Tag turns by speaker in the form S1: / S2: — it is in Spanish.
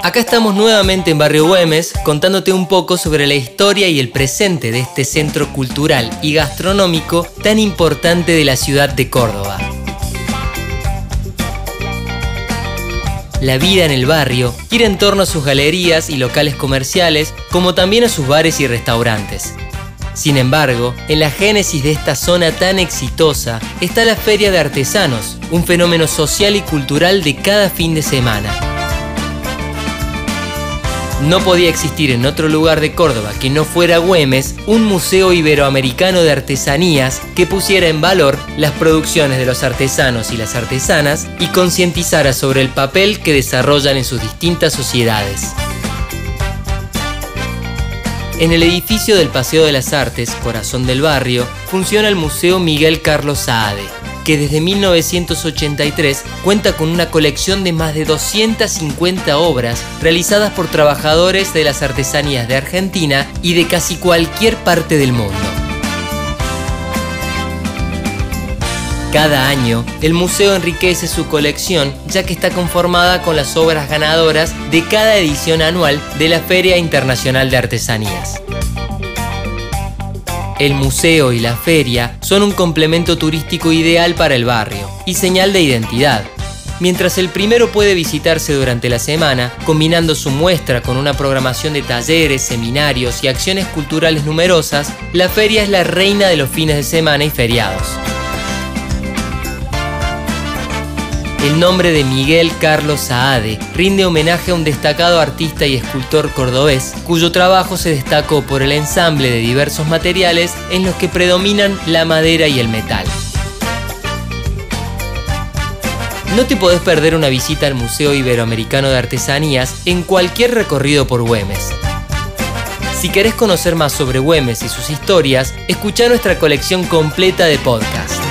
S1: Acá estamos nuevamente en Barrio Güemes contándote un poco sobre la historia y el presente de este centro cultural y gastronómico tan importante de la ciudad de Córdoba. La vida en el barrio gira en torno a sus galerías y locales comerciales, como también a sus bares y restaurantes. Sin embargo, en la génesis de esta zona tan exitosa está la Feria de Artesanos, un fenómeno social y cultural de cada fin de semana. No podía existir en otro lugar de Córdoba que no fuera Güemes un museo iberoamericano de artesanías que pusiera en valor las producciones de los artesanos y las artesanas y concientizara sobre el papel que desarrollan en sus distintas sociedades. En el edificio del Paseo de las Artes, corazón del barrio, funciona el Museo Miguel Carlos Saade, que desde 1983 cuenta con una colección de más de 250 obras realizadas por trabajadores de las artesanías de Argentina y de casi cualquier parte del mundo. Cada año, el museo enriquece su colección ya que está conformada con las obras ganadoras de cada edición anual de la Feria Internacional de Artesanías. El museo y la feria son un complemento turístico ideal para el barrio y señal de identidad. Mientras el primero puede visitarse durante la semana, combinando su muestra con una programación de talleres, seminarios y acciones culturales numerosas, la feria es la reina de los fines de semana y feriados. El nombre de Miguel Carlos Saade rinde homenaje a un destacado artista y escultor cordobés, cuyo trabajo se destacó por el ensamble de diversos materiales en los que predominan la madera y el metal. No te podés perder una visita al Museo Iberoamericano de Artesanías en cualquier recorrido por Güemes. Si querés conocer más sobre Güemes y sus historias, escucha nuestra colección completa de podcasts.